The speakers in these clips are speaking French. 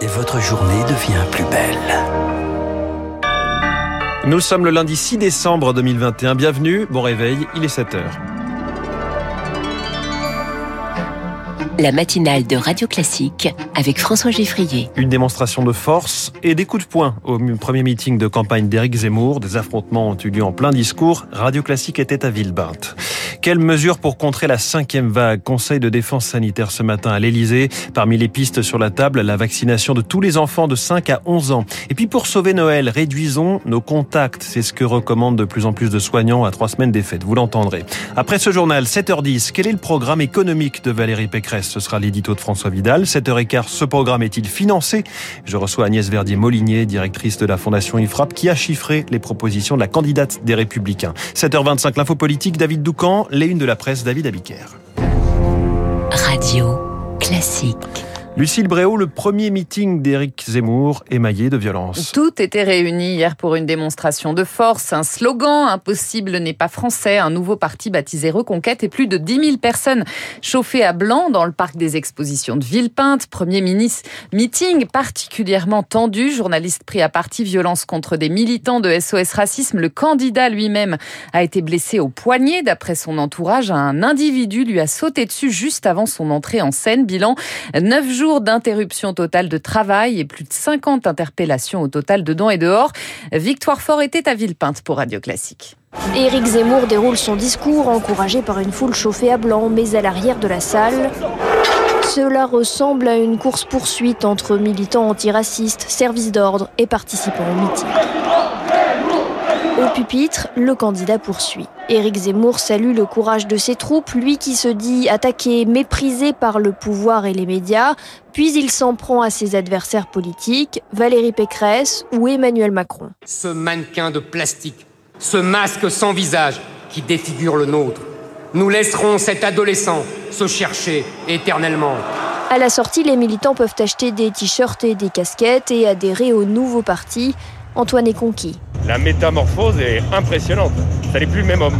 et votre journée devient plus belle. Nous sommes le lundi 6 décembre 2021. Bienvenue, bon réveil, il est 7 heures. La matinale de Radio Classique avec François Geffrier. Une démonstration de force et des coups de poing au premier meeting de campagne d'Éric Zemmour. Des affrontements ont eu lieu en plein discours. Radio Classique était à Villebinte. Quelles mesures pour contrer la cinquième vague? Conseil de défense sanitaire ce matin à l'Elysée. Parmi les pistes sur la table, la vaccination de tous les enfants de 5 à 11 ans. Et puis pour sauver Noël, réduisons nos contacts. C'est ce que recommandent de plus en plus de soignants à trois semaines des fêtes. Vous l'entendrez. Après ce journal, 7h10, quel est le programme économique de Valérie Pécresse? Ce sera l'édito de François Vidal. 7h15, ce programme est-il financé? Je reçois Agnès Verdier-Molinier, directrice de la Fondation IFRAP, qui a chiffré les propositions de la candidate des Républicains. 7h25, l'info politique, David Doucan, les unes de la presse, David Abiker. Radio classique. Lucille Bréau, le premier meeting d'Éric Zemmour émaillé de violence. Tout était réuni hier pour une démonstration de force, un slogan Impossible n'est pas français, un nouveau parti baptisé Reconquête et plus de 10 000 personnes chauffées à blanc dans le parc des expositions de Villepinte. Premier ministre meeting particulièrement tendu, journaliste pris à partie, violence contre des militants de SOS Racisme. Le candidat lui-même a été blessé au poignet. D'après son entourage, un individu lui a sauté dessus juste avant son entrée en scène. Bilan, 9 jours d'interruption totale de travail et plus de 50 interpellations au total dedans et dehors. Victoire Fort était à Villepinte pour Radio Classique. Éric Zemmour déroule son discours encouragé par une foule chauffée à blanc, mais à l'arrière de la salle. Cela ressemble à une course-poursuite entre militants antiracistes, services d'ordre et participants au meeting. Au pupitre, le candidat poursuit. Éric Zemmour salue le courage de ses troupes, lui qui se dit attaqué, méprisé par le pouvoir et les médias, puis il s'en prend à ses adversaires politiques, Valérie Pécresse ou Emmanuel Macron. Ce mannequin de plastique, ce masque sans visage qui défigure le nôtre, nous laisserons cet adolescent se chercher éternellement. À la sortie, les militants peuvent acheter des t-shirts et des casquettes et adhérer au nouveau parti. Antoine est conquis. La métamorphose est impressionnante. Ça n'est plus le même homme.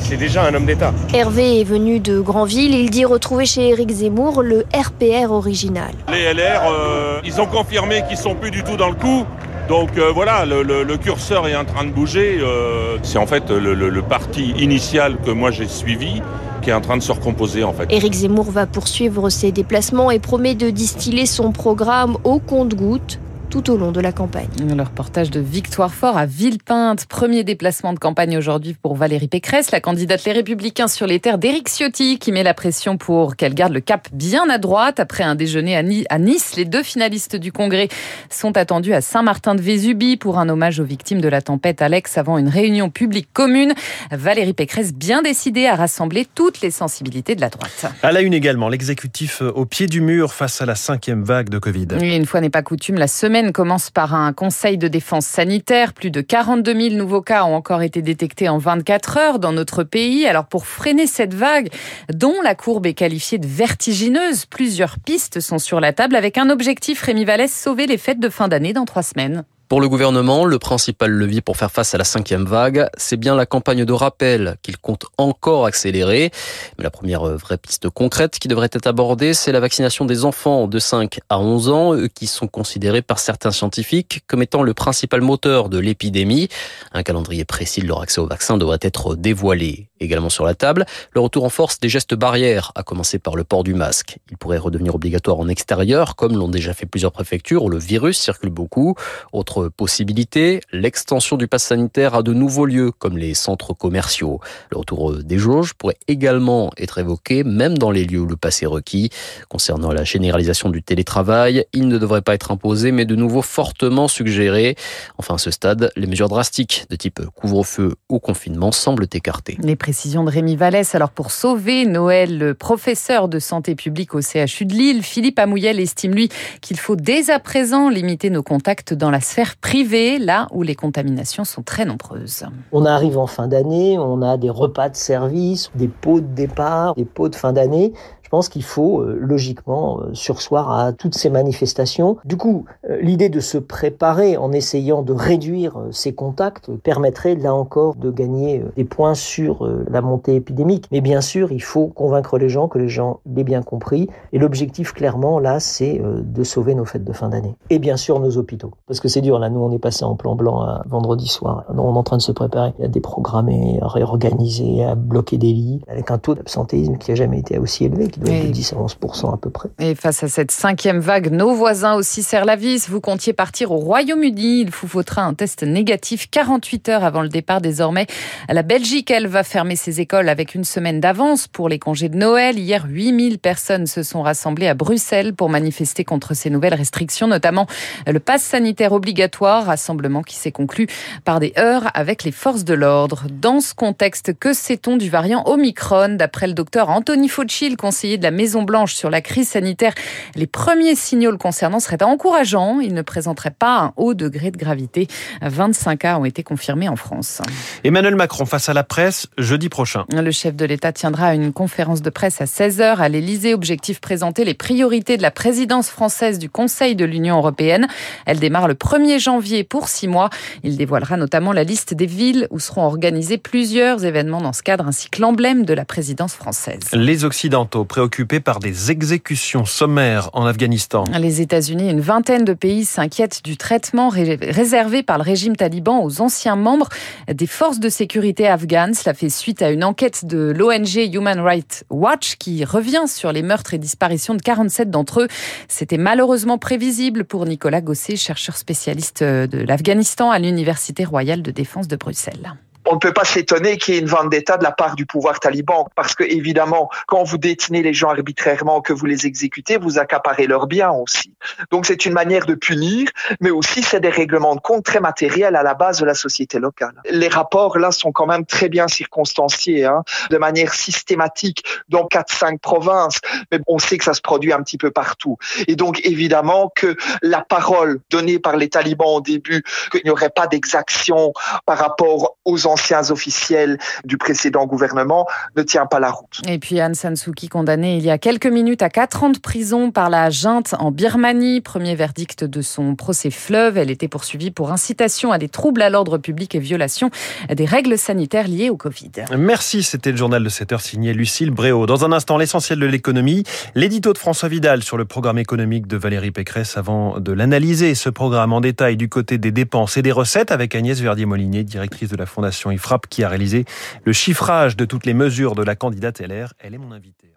C'est déjà un homme d'État. Hervé est venu de Granville. Il dit retrouver chez Éric Zemmour le RPR original. Les LR, euh, ils ont confirmé qu'ils sont plus du tout dans le coup. Donc euh, voilà, le, curseur est en train de bouger. Euh, c'est en fait le, le, parti initial que moi j'ai suivi qui est en train de se recomposer en fait. Éric Zemmour va poursuivre ses déplacements et promet de distiller son programme au compte-gouttes tout au long de la campagne. Le reportage de Victoire Fort à Villepinte. Premier déplacement de campagne aujourd'hui pour Valérie Pécresse, la candidate Les Républicains sur les terres d'Éric Ciotti, qui met la pression pour qu'elle garde le cap bien à droite. Après un déjeuner à Nice, les deux finalistes du Congrès sont attendus à Saint-Martin-de-Vésubie pour un hommage aux victimes de la tempête Alex avant une réunion publique commune. Valérie Pécresse bien décidée à rassembler toutes les sensibilités de la droite. À la une également, l'exécutif au pied du mur face à la cinquième vague de Covid. Et une fois n'est pas coutume, la semaine commence par un conseil de défense sanitaire. Plus de 42 000 nouveaux cas ont encore été détectés en 24 heures dans notre pays. Alors pour freiner cette vague, dont la courbe est qualifiée de vertigineuse, plusieurs pistes sont sur la table avec un objectif, Rémi Vallès, sauver les fêtes de fin d'année dans trois semaines. Pour le gouvernement, le principal levier pour faire face à la cinquième vague, c'est bien la campagne de rappel qu'il compte encore accélérer. Mais la première vraie piste concrète qui devrait être abordée, c'est la vaccination des enfants de 5 à 11 ans, eux qui sont considérés par certains scientifiques comme étant le principal moteur de l'épidémie. Un calendrier précis de leur accès au vaccin devrait être dévoilé. Également sur la table, le retour en force des gestes barrières, à commencer par le port du masque. Il pourrait redevenir obligatoire en extérieur, comme l'ont déjà fait plusieurs préfectures où le virus circule beaucoup. Autre possibilité, l'extension du pass sanitaire à de nouveaux lieux, comme les centres commerciaux. Le retour des jauges pourrait également être évoqué, même dans les lieux où le pass est requis. Concernant la généralisation du télétravail, il ne devrait pas être imposé, mais de nouveau fortement suggéré. Enfin, à ce stade, les mesures drastiques de type couvre-feu ou confinement semblent écartées précision de Rémi Vallès. Alors pour sauver Noël, le professeur de santé publique au CHU de Lille, Philippe Amouyel, estime lui qu'il faut dès à présent limiter nos contacts dans la sphère privée, là où les contaminations sont très nombreuses. On arrive en fin d'année, on a des repas de service, des pots de départ, des pots de fin d'année. Pense qu'il faut euh, logiquement euh, sursoir à toutes ces manifestations. Du coup, euh, l'idée de se préparer en essayant de réduire ces contacts permettrait là encore de gagner des points sur la montée épidémique. Mais bien sûr, il faut convaincre les gens que les gens l'aient bien compris. Et l'objectif clairement là, c'est de sauver nos fêtes de fin d'année. Et bien sûr nos hôpitaux. Parce que c'est dur, là nous on est passé en plan blanc vendredi soir. on est en train de se préparer à déprogrammer, à réorganiser, à bloquer des lits, avec un taux d'absentéisme qui a jamais été aussi élevé, qui 10 à 11 à peu près. Et face à cette cinquième vague, nos voisins aussi serrent la vis. Vous comptiez partir au Royaume-Uni. Il vous faudra un test négatif 48 heures avant le départ désormais. La Belgique, elle, va fermer ses écoles avec une semaine d'avance pour les congés de Noël. Hier, 8000 personnes se sont rassemblées à Bruxelles pour manifester contre ces nouvelles restrictions, notamment le pass sanitaire obligatoire, rassemblement qui s'est conclu par des heurts avec les forces de l'ordre. Dans ce contexte, que sait-on du variant Omicron? D'après le docteur Anthony Fauci, le conseiller de la Maison-Blanche sur la crise sanitaire, les premiers signaux le concernant seraient encourageants. Il ne présenterait pas un haut degré de gravité. 25 cas ont été confirmés en France. Emmanuel Macron face à la presse jeudi prochain. Le chef de l'État tiendra une conférence de presse à 16h à l'Élysée. Objectif présenter les priorités de la présidence française du Conseil de l'Union européenne. Elle démarre le 1er janvier pour six mois. Il dévoilera notamment la liste des villes où seront organisés plusieurs événements dans ce cadre ainsi que l'emblème de la présidence française. Les Occidentaux préoccupés par des exécutions sommaires en Afghanistan. Les États-Unis et une vingtaine de pays s'inquiètent du traitement réservé par le régime taliban aux anciens membres des forces de sécurité afghanes. Cela fait suite à une enquête de l'ONG Human Rights Watch qui revient sur les meurtres et disparitions de 47 d'entre eux. C'était malheureusement prévisible pour Nicolas Gosset, chercheur spécialiste de l'Afghanistan à l'Université royale de défense de Bruxelles on ne peut pas s'étonner qu'il y ait une vendetta de la part du pouvoir taliban, parce que évidemment, quand vous détenez les gens arbitrairement, que vous les exécutez, vous accaparez leurs biens aussi. Donc c'est une manière de punir, mais aussi c'est des règlements de compte très matériels à la base de la société locale. Les rapports là sont quand même très bien circonstanciés, hein, de manière systématique dans quatre cinq provinces, mais on sait que ça se produit un petit peu partout. Et donc évidemment que la parole donnée par les talibans au début qu'il n'y aurait pas d'exaction par rapport aux anciens officiels du précédent gouvernement ne tient pas la route. Et puis Aung San Suu condamnée il y a quelques minutes à 4 ans de prison par la junte en Birmanie. Premier verdict de son procès fleuve. Elle était poursuivie pour incitation à des troubles à l'ordre public et violation des règles sanitaires liées au Covid. Merci, c'était le journal de 7 heure signé Lucille Bréau. Dans un instant, l'essentiel de l'économie, l'édito de François Vidal sur le programme économique de Valérie Pécresse avant de l'analyser, ce programme en détail du côté des dépenses et des recettes avec Agnès Verdier-Molinier, directrice de la Fondation IFRAP qui a réalisé le chiffrage de toutes les mesures de la candidate LR. Elle est mon invitée.